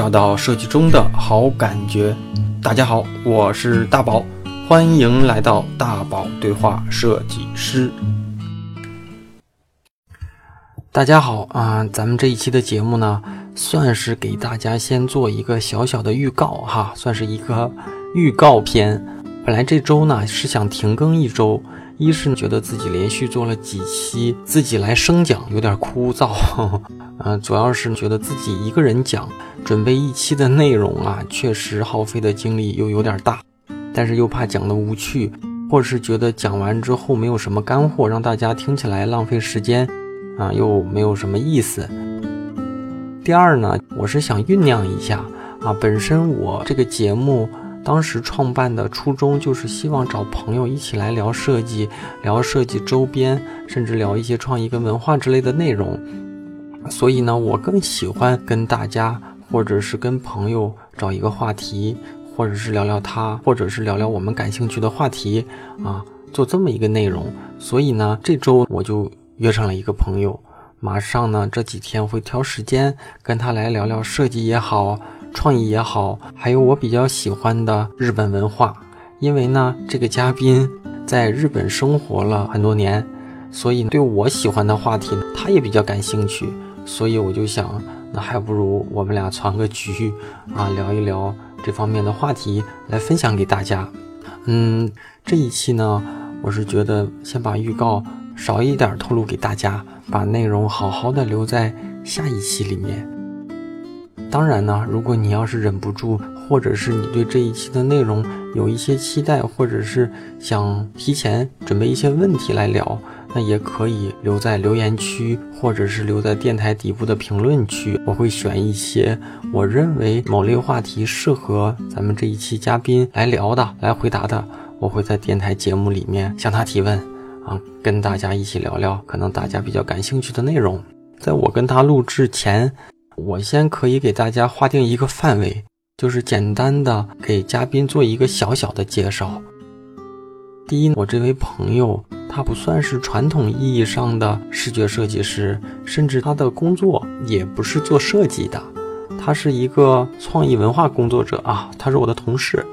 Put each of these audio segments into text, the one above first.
找到设计中的好感觉。大家好，我是大宝，欢迎来到大宝对话设计师。大家好啊，咱们这一期的节目呢，算是给大家先做一个小小的预告哈，算是一个预告片。本来这周呢是想停更一周。一是觉得自己连续做了几期自己来生讲有点枯燥，嗯，主要是觉得自己一个人讲，准备一期的内容啊，确实耗费的精力又有点大，但是又怕讲的无趣，或是觉得讲完之后没有什么干货，让大家听起来浪费时间，啊，又没有什么意思。第二呢，我是想酝酿一下啊，本身我这个节目。当时创办的初衷就是希望找朋友一起来聊设计，聊设计周边，甚至聊一些创意跟文化之类的内容。所以呢，我更喜欢跟大家，或者是跟朋友找一个话题，或者是聊聊他，或者是聊聊我们感兴趣的话题啊，做这么一个内容。所以呢，这周我就约上了一个朋友，马上呢这几天会挑时间跟他来聊聊设计也好。创意也好，还有我比较喜欢的日本文化，因为呢，这个嘉宾在日本生活了很多年，所以对我喜欢的话题呢他也比较感兴趣，所以我就想，那还不如我们俩攒个局啊，聊一聊这方面的话题来分享给大家。嗯，这一期呢，我是觉得先把预告少一点透露给大家，把内容好好的留在下一期里面。当然呢，如果你要是忍不住，或者是你对这一期的内容有一些期待，或者是想提前准备一些问题来聊，那也可以留在留言区，或者是留在电台底部的评论区。我会选一些我认为某类话题适合咱们这一期嘉宾来聊的、来回答的，我会在电台节目里面向他提问，啊，跟大家一起聊聊可能大家比较感兴趣的内容。在我跟他录制前。我先可以给大家划定一个范围，就是简单的给嘉宾做一个小小的介绍。第一，我这位朋友他不算是传统意义上的视觉设计师，甚至他的工作也不是做设计的，他是一个创意文化工作者啊，他是我的同事。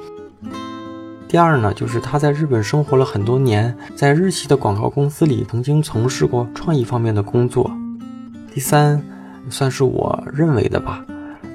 第二呢，就是他在日本生活了很多年，在日系的广告公司里曾经从事过创意方面的工作。第三。算是我认为的吧，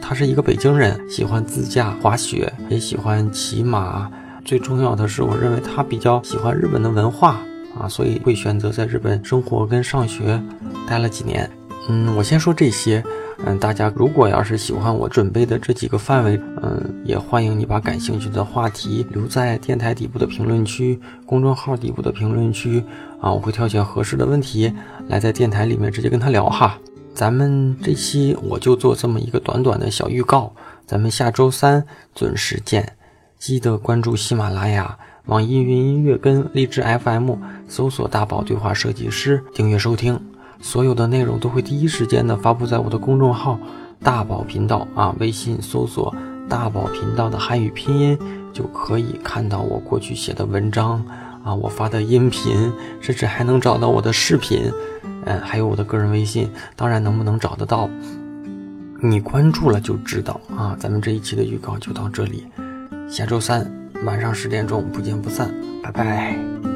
他是一个北京人，喜欢自驾滑雪，也喜欢骑马。最重要的是，我认为他比较喜欢日本的文化啊，所以会选择在日本生活跟上学，待了几年。嗯，我先说这些。嗯，大家如果要是喜欢我准备的这几个范围，嗯，也欢迎你把感兴趣的话题留在电台底部的评论区、公众号底部的评论区啊，我会挑选合适的问题来在电台里面直接跟他聊哈。咱们这期我就做这么一个短短的小预告，咱们下周三准时见，记得关注喜马拉雅、网易云音乐跟荔枝 FM，搜索“大宝对话设计师”，订阅收听，所有的内容都会第一时间的发布在我的公众号“大宝频道”啊，微信搜索“大宝频道”的汉语拼音就可以看到我过去写的文章啊，我发的音频，甚至还能找到我的视频。嗯，还有我的个人微信，当然能不能找得到，你关注了就知道啊。咱们这一期的预告就到这里，下周三晚上十点钟不见不散，拜拜。